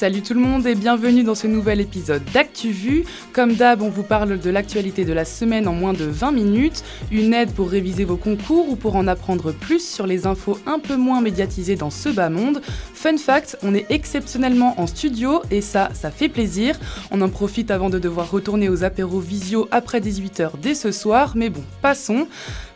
Salut tout le monde et bienvenue dans ce nouvel épisode d'ActuVu. Comme d'hab, on vous parle de l'actualité de la semaine en moins de 20 minutes, une aide pour réviser vos concours ou pour en apprendre plus sur les infos un peu moins médiatisées dans ce bas monde. Fun fact, on est exceptionnellement en studio et ça, ça fait plaisir. On en profite avant de devoir retourner aux apéros visio après 18h dès ce soir, mais bon, passons.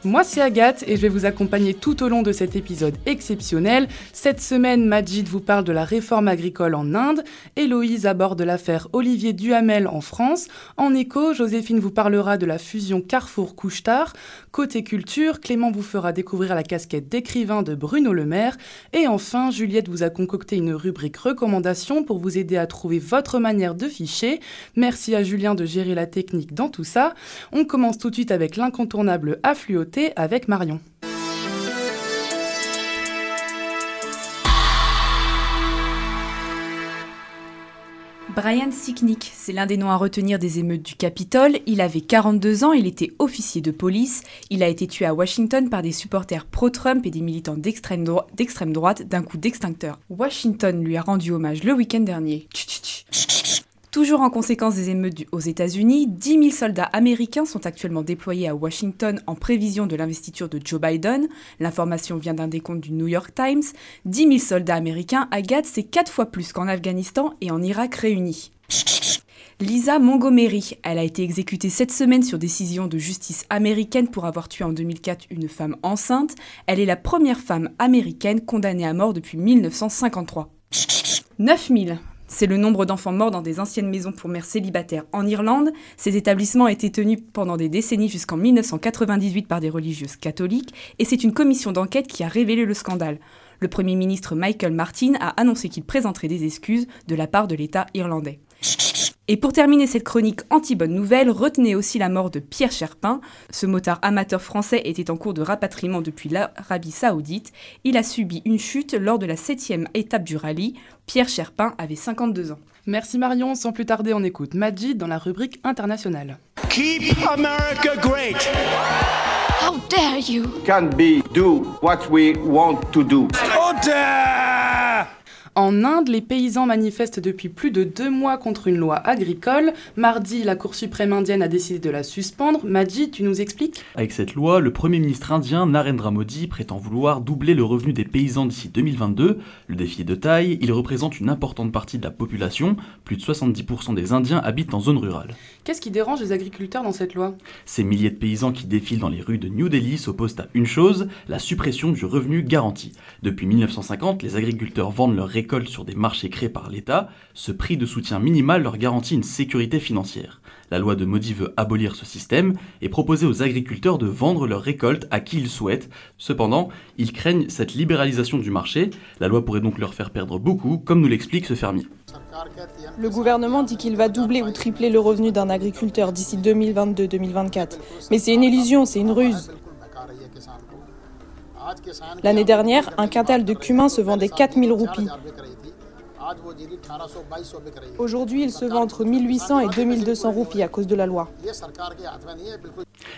Moi c'est Agathe et je vais vous accompagner tout au long de cet épisode exceptionnel. Cette semaine, Majid vous parle de la réforme agricole en Inde, Héloïse aborde l'affaire Olivier Duhamel en France, en écho, Joséphine vous parlera de la fusion Carrefour-Couchetard, côté culture, Clément vous fera découvrir la casquette d'écrivain de Bruno Le Maire, et enfin, Juliette vous a concocté une rubrique recommandation pour vous aider à trouver votre manière de ficher. Merci à Julien de gérer la technique dans tout ça. On commence tout de suite avec l'incontournable affluoté avec Marion. Brian Sicknick, c'est l'un des noms à retenir des émeutes du Capitole. Il avait 42 ans, il était officier de police. Il a été tué à Washington par des supporters pro-Trump et des militants d'extrême droite d'un coup d'extincteur. Washington lui a rendu hommage le week-end dernier. Toujours en conséquence des émeutes aux États-Unis, 10 000 soldats américains sont actuellement déployés à Washington en prévision de l'investiture de Joe Biden. L'information vient d'un décompte du New York Times. 10 000 soldats américains, Agathe, c'est 4 fois plus qu'en Afghanistan et en Irak réunis. Lisa Montgomery, elle a été exécutée cette semaine sur décision de justice américaine pour avoir tué en 2004 une femme enceinte. Elle est la première femme américaine condamnée à mort depuis 1953. 9000. C'est le nombre d'enfants morts dans des anciennes maisons pour mères célibataires en Irlande. Ces établissements étaient tenus pendant des décennies jusqu'en 1998 par des religieuses catholiques et c'est une commission d'enquête qui a révélé le scandale. Le Premier ministre Michael Martin a annoncé qu'il présenterait des excuses de la part de l'État irlandais. Et pour terminer cette chronique anti-bonne nouvelle, retenez aussi la mort de Pierre Cherpin. Ce motard amateur français était en cours de rapatriement depuis l'Arabie Saoudite. Il a subi une chute lors de la septième étape du rallye. Pierre Cherpin avait 52 ans. Merci Marion, sans plus tarder on écoute Majid dans la rubrique internationale. Keep America great. How dare you? Can be do what we want to do. En Inde, les paysans manifestent depuis plus de deux mois contre une loi agricole. Mardi, la Cour suprême indienne a décidé de la suspendre. Majid, tu nous expliques? Avec cette loi, le Premier ministre indien Narendra Modi prétend vouloir doubler le revenu des paysans d'ici 2022. Le défi est de taille, il représente une importante partie de la population. Plus de 70% des Indiens habitent en zone rurale. Qu'est-ce qui dérange les agriculteurs dans cette loi? Ces milliers de paysans qui défilent dans les rues de New Delhi s'opposent à une chose, la suppression du revenu garanti. Depuis 1950, les agriculteurs vendent leurs récoltes sur des marchés créés par l'État. Ce prix de soutien minimal leur garantit une sécurité financière. La loi de Modi veut abolir ce système et proposer aux agriculteurs de vendre leurs récoltes à qui ils souhaitent. Cependant, ils craignent cette libéralisation du marché. La loi pourrait donc leur faire perdre beaucoup, comme nous l'explique ce fermier. Le gouvernement dit qu'il va doubler ou tripler le revenu d'un agriculteur d'ici 2022-2024. Mais c'est une illusion, c'est une ruse. L'année dernière, un quintal de cumin se vendait 4000 roupies. Aujourd'hui, il se vend entre 1800 et 2200 roupies à cause de la loi.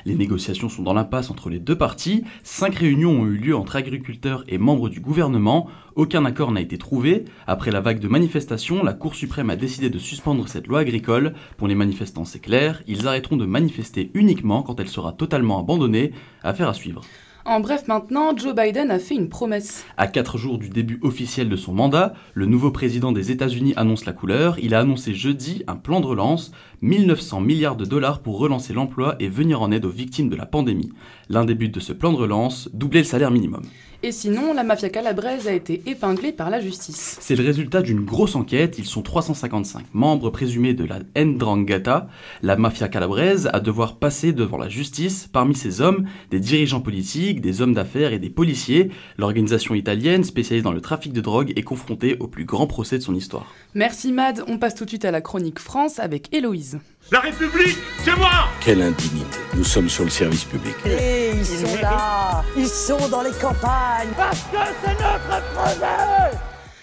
Les négociations sont dans l'impasse entre les deux parties. Cinq réunions ont eu lieu entre agriculteurs et membres du gouvernement. Aucun accord n'a été trouvé. Après la vague de manifestations, la Cour suprême a décidé de suspendre cette loi agricole. Pour les manifestants, c'est clair, ils arrêteront de manifester uniquement quand elle sera totalement abandonnée. Affaire à suivre. En bref, maintenant, Joe Biden a fait une promesse. À quatre jours du début officiel de son mandat, le nouveau président des États-Unis annonce la couleur. Il a annoncé jeudi un plan de relance, 1900 milliards de dollars pour relancer l'emploi et venir en aide aux victimes de la pandémie. L'un des buts de ce plan de relance, doubler le salaire minimum. Et sinon, la mafia calabraise a été épinglée par la justice. C'est le résultat d'une grosse enquête. Ils sont 355 membres présumés de la Ndrangheta. La mafia calabraise a devoir passer devant la justice. Parmi ces hommes, des dirigeants politiques, des hommes d'affaires et des policiers. L'organisation italienne, spécialisée dans le trafic de drogue, est confrontée au plus grand procès de son histoire. Merci Mad. On passe tout de suite à la chronique France avec Héloïse. La République, c'est moi Quelle indignité. Nous sommes sur le service public. Et ils sont là Ils sont dans les campagnes Parce que c'est notre projet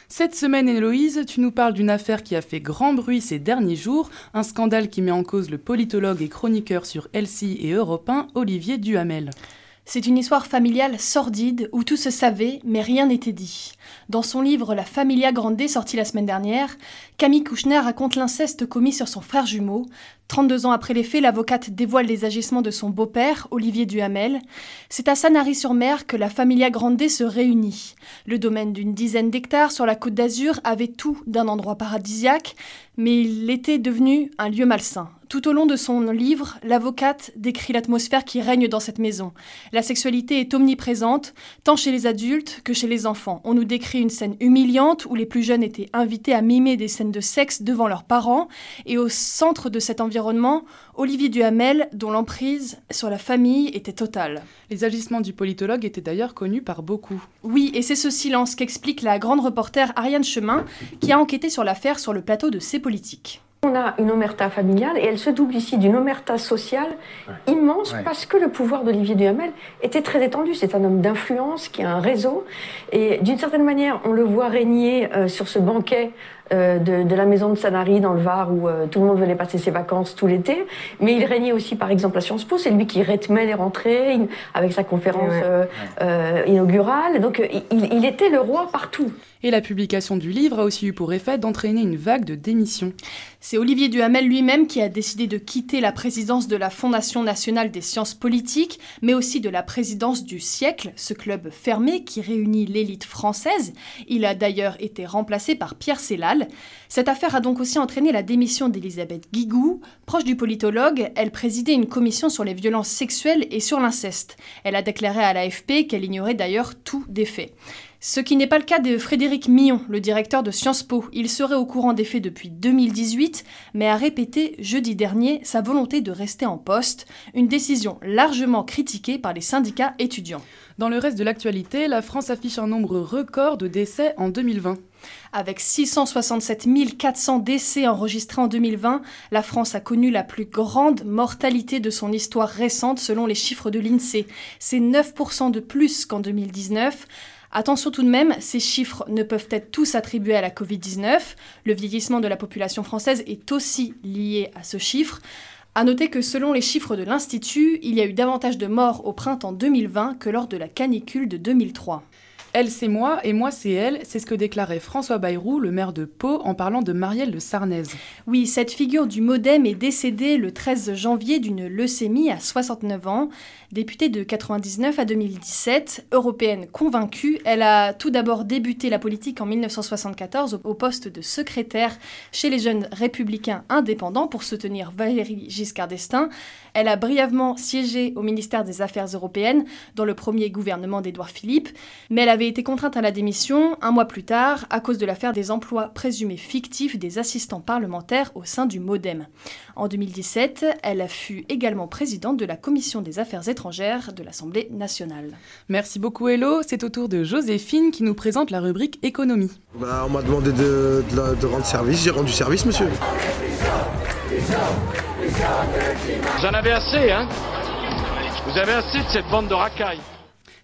Cette semaine, Héloïse, tu nous parles d'une affaire qui a fait grand bruit ces derniers jours, un scandale qui met en cause le politologue et chroniqueur sur LCI et Europe 1, Olivier Duhamel. C'est une histoire familiale sordide où tout se savait mais rien n'était dit. Dans son livre La Familia Grande sorti la semaine dernière, Camille Kouchner raconte l'inceste commis sur son frère jumeau. 32 ans après les faits, l'avocate dévoile les agissements de son beau-père, Olivier Duhamel. C'est à Sanary-sur-Mer que la Familia Grande se réunit. Le domaine d'une dizaine d'hectares sur la côte d'Azur avait tout d'un endroit paradisiaque, mais il était devenu un lieu malsain. Tout au long de son livre, l'avocate décrit l'atmosphère qui règne dans cette maison. La sexualité est omniprésente, tant chez les adultes que chez les enfants. On nous décrit une scène humiliante où les plus jeunes étaient invités à mimer des scènes de sexe devant leurs parents, et au centre de cet environnement, Olivier Duhamel, dont l'emprise sur la famille était totale. Les agissements du politologue étaient d'ailleurs connus par beaucoup. Oui, et c'est ce silence qu'explique la grande reporter Ariane Chemin, qui a enquêté sur l'affaire sur le plateau de C'est politique. On a une omerta familiale et elle se double ici d'une omerta sociale immense parce que le pouvoir d'Olivier Duhamel était très étendu. C'est un homme d'influence qui a un réseau et d'une certaine manière, on le voit régner euh, sur ce banquet euh, de, la maison de Sanary dans le Var où euh, tout le monde venait passer ses vacances tout l'été. Mais il régnait aussi, par exemple, à Sciences Po. C'est lui qui rythmait les rentrées avec sa conférence inaugurale. Donc il était le roi partout. Et la publication du livre a aussi eu pour effet d'entraîner une vague de démissions. C'est Olivier Duhamel lui-même qui a décidé de quitter la présidence de la Fondation nationale des sciences politiques, mais aussi de la présidence du siècle, ce club fermé qui réunit l'élite française. Il a d'ailleurs été remplacé par Pierre Sellal. Cette affaire a donc aussi entraîné la démission d'Elisabeth Guigou. Proche du politologue, elle présidait une commission sur les violences sexuelles et sur l'inceste. Elle a déclaré à l'AFP qu'elle ignorait d'ailleurs tout des faits. Ce qui n'est pas le cas de Frédéric Millon, le directeur de Sciences Po. Il serait au courant des faits depuis 2018, mais a répété jeudi dernier sa volonté de rester en poste, une décision largement critiquée par les syndicats étudiants. Dans le reste de l'actualité, la France affiche un nombre record de décès en 2020. Avec 667 400 décès enregistrés en 2020, la France a connu la plus grande mortalité de son histoire récente selon les chiffres de l'INSEE. C'est 9% de plus qu'en 2019. Attention tout de même, ces chiffres ne peuvent être tous attribués à la Covid-19. Le vieillissement de la population française est aussi lié à ce chiffre. À noter que selon les chiffres de l'Institut, il y a eu davantage de morts au printemps 2020 que lors de la canicule de 2003. Elle, c'est moi et moi, c'est elle. C'est ce que déclarait François Bayrou, le maire de Pau, en parlant de Marielle de Sarnez. Oui, cette figure du modem est décédée le 13 janvier d'une leucémie à 69 ans. Députée de 99 à 2017, européenne convaincue, elle a tout d'abord débuté la politique en 1974 au poste de secrétaire chez les jeunes républicains indépendants pour soutenir Valérie Giscard d'Estaing. Elle a brièvement siégé au ministère des Affaires européennes dans le premier gouvernement d'Édouard Philippe, mais elle avait été contrainte à la démission un mois plus tard à cause de l'affaire des emplois présumés fictifs des assistants parlementaires au sein du MoDem. En 2017, elle fut également présidente de la commission des affaires étrangères de l'Assemblée nationale. Merci beaucoup Hello, c'est au tour de Joséphine qui nous présente la rubrique économie. Bah, on m'a demandé de, rendre service, j'ai rendu service monsieur. Vous en avez assez, hein? Vous avez assez de cette bande de racailles.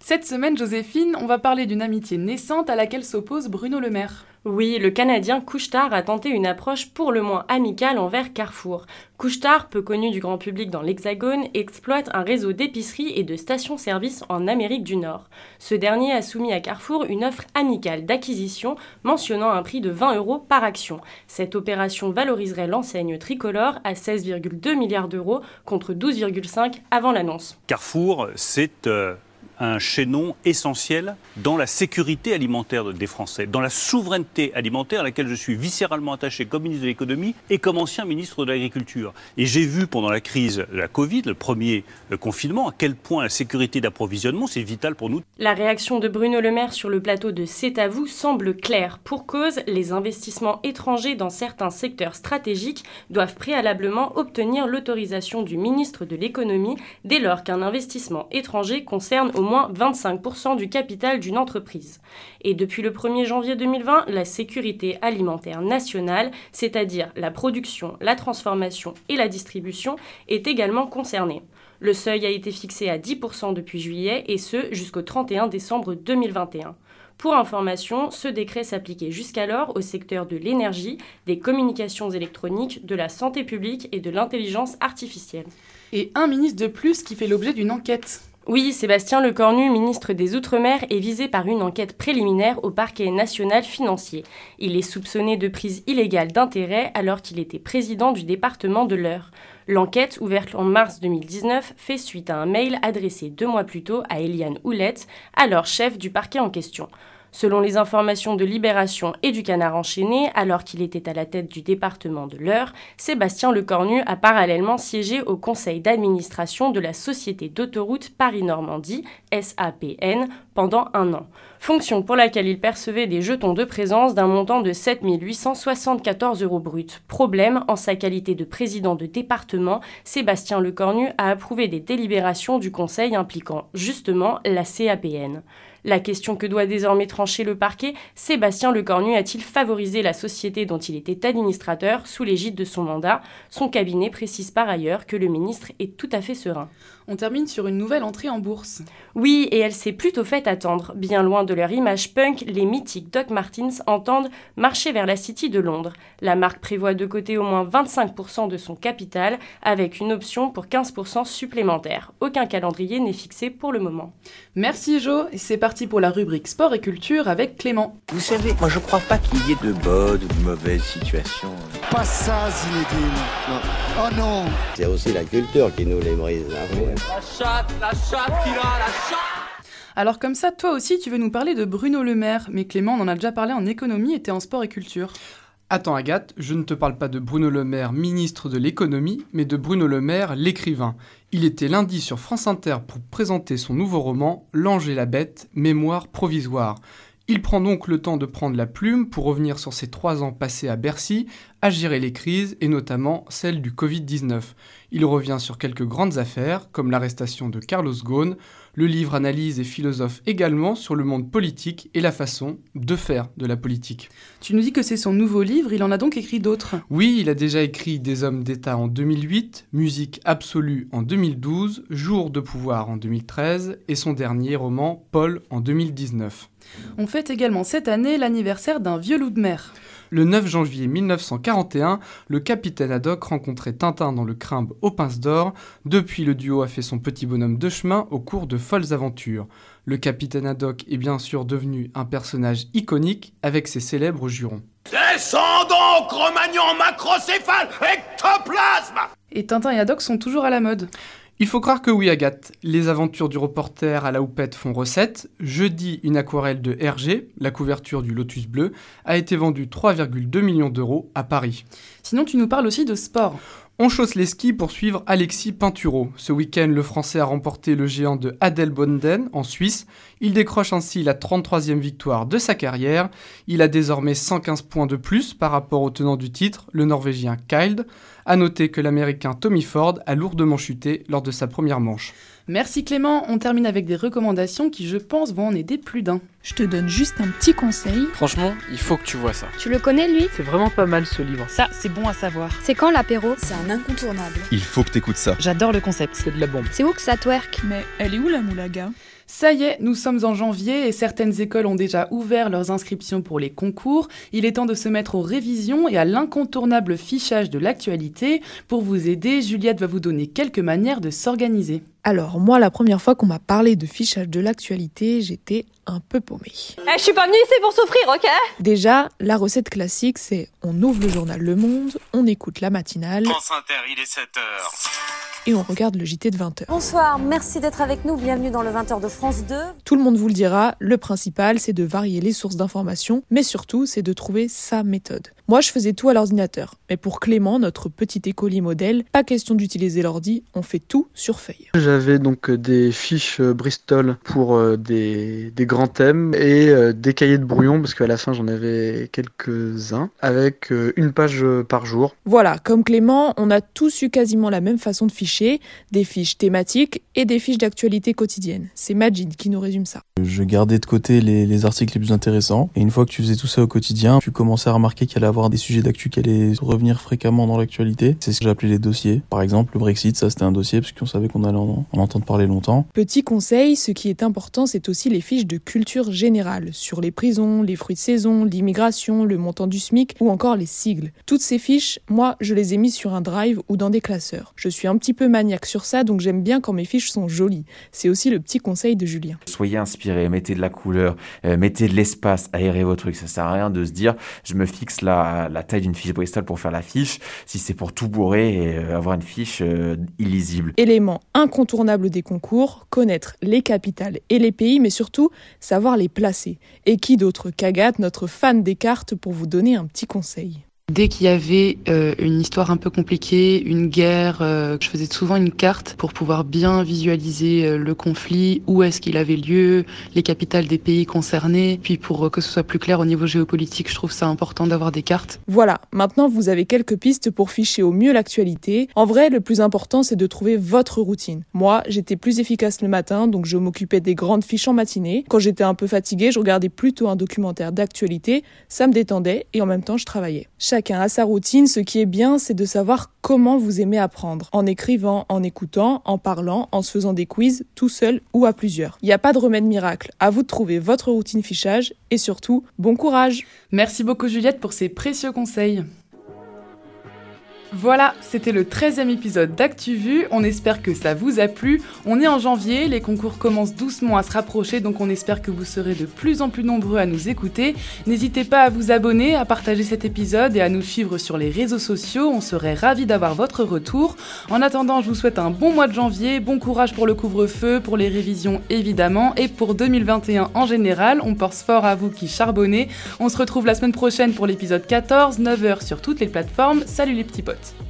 Cette semaine, Joséphine, on va parler d'une amitié naissante à laquelle s'oppose Bruno Le Maire. Oui, le Canadien Couchetard a tenté une approche pour le moins amicale envers Carrefour. Couchetard, peu connu du grand public dans l'Hexagone, exploite un réseau d'épiceries et de stations-service en Amérique du Nord. Ce dernier a soumis à Carrefour une offre amicale d'acquisition mentionnant un prix de 20 euros par action. Cette opération valoriserait l'enseigne tricolore à 16,2 milliards d'euros contre 12,5 avant l'annonce. Carrefour, c'est euh, un chaînon essentiel dans la sécurité alimentaire des Français, dans la souveraineté alimentaire à laquelle je suis viscéralement attaché comme ministre de l'économie et comme ancien ministre de l'agriculture. Et j'ai vu pendant la crise de la Covid, le premier confinement, à quel point la sécurité d'approvisionnement, c'est vital pour nous. La réaction de Bruno Le Maire sur le plateau de C'est à vous semble claire. Pour cause, les investissements étrangers dans certains secteurs stratégiques doivent préalablement obtenir l'autorisation du ministre de l'économie dès lors qu'un investissement étranger concerne au moins 25% du capital d'une entreprise. Et depuis le 1er janvier 2020, la sécurité alimentaire nationale, c'est-à-dire la production, la transformation et la distribution, est également concernée. Le seuil a été fixé à 10% depuis juillet et ce jusqu'au 31 décembre 2021. Pour information, ce décret s'appliquait jusqu'alors au secteur de l'énergie, des communications électroniques, de la santé publique et de l'intelligence artificielle. Et un ministre de plus qui fait l'objet d'une enquête. Oui, Sébastien Lecornu, ministre des Outre-mer, est visé par une enquête préliminaire au parquet national financier. Il est soupçonné de prise illégale d'intérêt alors qu'il était président du département de l'Eure. L'enquête, ouverte en mars 2019, fait suite à un mail adressé deux mois plus tôt à Eliane Houlette, alors chef du parquet en question. Selon les informations de Libération et du Canard enchaîné, alors qu'il était à la tête du département de l'Eure, Sébastien Lecornu a parallèlement siégé au conseil d'administration de la Société d'autoroute Paris-Normandie, SAPN, pendant un an. Fonction pour laquelle il percevait des jetons de présence d'un montant de 7 874 euros bruts. Problème, en sa qualité de président de département, Sébastien Lecornu a approuvé des délibérations du conseil impliquant justement la CAPN. La question que doit désormais trancher le parquet, Sébastien Lecornu a-t-il favorisé la société dont il était administrateur sous l'égide de son mandat? Son cabinet précise par ailleurs que le ministre est tout à fait serein. On termine sur une nouvelle entrée en bourse. Oui, et elle s'est plutôt fait attendre. Bien loin de leur image punk, les mythiques Doc Martens entendent marcher vers la City de Londres. La marque prévoit de côté au moins 25% de son capital, avec une option pour 15% supplémentaire. Aucun calendrier n'est fixé pour le moment. Merci Jo, et c'est parti pour la rubrique sport et culture avec Clément. Vous savez, moi je crois pas qu'il y ait de bonnes ou de mauvaises situations. Pas ça, Zinedine. Non. Oh non C'est aussi la culture qui nous les brise. Hein. La chatte, la chatte qui a, la chatte Alors comme ça, toi aussi, tu veux nous parler de Bruno Le Maire, mais Clément, on en a déjà parlé en économie et t'es en sport et culture. Attends Agathe, je ne te parle pas de Bruno Le Maire, ministre de l'économie, mais de Bruno Le Maire, l'écrivain. Il était lundi sur France Inter pour présenter son nouveau roman L'ange et la bête, mémoire provisoire. Il prend donc le temps de prendre la plume pour revenir sur ses trois ans passés à Bercy, à gérer les crises et notamment celle du Covid-19. Il revient sur quelques grandes affaires, comme l'arrestation de Carlos Ghosn. Le livre analyse et philosophe également sur le monde politique et la façon de faire de la politique. Tu nous dis que c'est son nouveau livre, il en a donc écrit d'autres Oui, il a déjà écrit Des hommes d'État en 2008, Musique absolue en 2012, Jour de pouvoir en 2013 et son dernier roman Paul en 2019. On fête également cette année l'anniversaire d'un vieux loup de mer. Le 9 janvier 1941, le capitaine Haddock rencontrait Tintin dans le Crimbe aux Pinces d'Or. Depuis, le duo a fait son petit bonhomme de chemin au cours de folles aventures. Le capitaine Haddock est bien sûr devenu un personnage iconique avec ses célèbres jurons. Descendons, Cro-Magnon, macrocéphale, ectoplasme Et Tintin et Haddock sont toujours à la mode. Il faut croire que oui, Agathe. Les aventures du reporter à la houppette font recette. Jeudi, une aquarelle de Hergé, la couverture du Lotus bleu, a été vendue 3,2 millions d'euros à Paris. Sinon, tu nous parles aussi de sport. On chausse les skis pour suivre Alexis Pinturo. Ce week-end, le Français a remporté le géant de Adelboden en Suisse. Il décroche ainsi la 33e victoire de sa carrière. Il a désormais 115 points de plus par rapport au tenant du titre, le Norvégien Kyle. A noter que l'Américain Tommy Ford a lourdement chuté lors de sa première manche. Merci Clément, on termine avec des recommandations qui je pense vont en aider plus d'un. Je te donne juste un petit conseil. Franchement, il faut que tu vois ça. Tu le connais lui? C'est vraiment pas mal ce livre. Ça, c'est bon à savoir. C'est quand l'apéro? C'est un incontournable. Il faut que t'écoutes ça. J'adore le concept. C'est de la bombe. C'est où que ça twerk? Mais elle est où la moulaga? Ça y est, nous sommes en janvier et certaines écoles ont déjà ouvert leurs inscriptions pour les concours. Il est temps de se mettre aux révisions et à l'incontournable fichage de l'actualité. Pour vous aider, Juliette va vous donner quelques manières de s'organiser. Alors moi, la première fois qu'on m'a parlé de fichage de l'actualité, j'étais un peu paumée. Eh, je suis pas venue ici pour souffrir, ok? Déjà, la recette classique, c'est on ouvre le journal Le Monde, on écoute la matinale. France Inter, il est 7h. Et on regarde le JT de 20h. Bonsoir, merci d'être avec nous, bienvenue dans le 20h de France 2. Tout le monde vous le dira, le principal, c'est de varier les sources d'informations, mais surtout, c'est de trouver sa méthode. Moi, je faisais tout à l'ordinateur. Mais pour Clément, notre petit écolier modèle, pas question d'utiliser l'ordi, on fait tout sur feuille. J'avais donc des fiches Bristol pour des, des grands thèmes et des cahiers de brouillon, parce qu'à la fin j'en avais quelques-uns, avec une page par jour. Voilà, comme Clément, on a tous eu quasiment la même façon de ficher, des fiches thématiques et des fiches d'actualité quotidienne. C'est Majid qui nous résume ça. Je gardais de côté les, les articles les plus intéressants, et une fois que tu faisais tout ça au quotidien, tu commençais à remarquer qu'il y allait avoir avoir des sujets d'actu qui allaient revenir fréquemment dans l'actualité. C'est ce que j'appelais les dossiers. Par exemple, le Brexit, ça c'était un dossier parce qu'on savait qu'on allait en, en entendre parler longtemps. Petit conseil, ce qui est important, c'est aussi les fiches de culture générale sur les prisons, les fruits de saison, l'immigration, le montant du SMIC ou encore les sigles. Toutes ces fiches, moi, je les ai mises sur un drive ou dans des classeurs. Je suis un petit peu maniaque sur ça, donc j'aime bien quand mes fiches sont jolies. C'est aussi le petit conseil de Julien. Soyez inspiré, mettez de la couleur, euh, mettez de l'espace, aérez vos trucs. Ça sert à rien de se dire, je me fixe la, taille d'une fiche Bristol pour faire la fiche, si c'est pour tout bourrer et euh, avoir une fiche euh, illisible. Élément incontournable des concours, connaître les capitales et les pays, mais surtout savoir les placer. Et qui d'autre qu'Agathe, notre fan des cartes, pour vous donner un petit conseil? Dès qu'il y avait euh, une histoire un peu compliquée, une guerre, euh, je faisais souvent une carte pour pouvoir bien visualiser euh, le conflit, où est-ce qu'il avait lieu, les capitales des pays concernés, puis pour que ce soit plus clair au niveau géopolitique, je trouve ça important d'avoir des cartes. Voilà, maintenant vous avez quelques pistes pour ficher au mieux l'actualité. En vrai, le plus important c'est de trouver votre routine. Moi, j'étais plus efficace le matin, donc je m'occupais des grandes fiches en matinée. Quand j'étais un peu fatiguée, je regardais plutôt un documentaire d'actualité, ça me détendait et en même temps je travaillais. Chacun a sa routine, ce qui est bien, c'est de savoir comment vous aimez apprendre. En écrivant, en écoutant, en parlant, en se faisant des quiz, tout seul ou à plusieurs. Il n'y a pas de remède miracle. À vous de trouver votre routine fichage et surtout, bon courage. Merci beaucoup Juliette pour ces précieux conseils. Voilà, c'était le 13e épisode d'ActuVu. On espère que ça vous a plu. On est en janvier, les concours commencent doucement à se rapprocher, donc on espère que vous serez de plus en plus nombreux à nous écouter. N'hésitez pas à vous abonner, à partager cet épisode et à nous suivre sur les réseaux sociaux. On serait ravis d'avoir votre retour. En attendant, je vous souhaite un bon mois de janvier, bon courage pour le couvre-feu, pour les révisions évidemment, et pour 2021 en général. On pense fort à vous qui charbonnez. On se retrouve la semaine prochaine pour l'épisode 14, 9h sur toutes les plateformes. Salut les petits potes. it.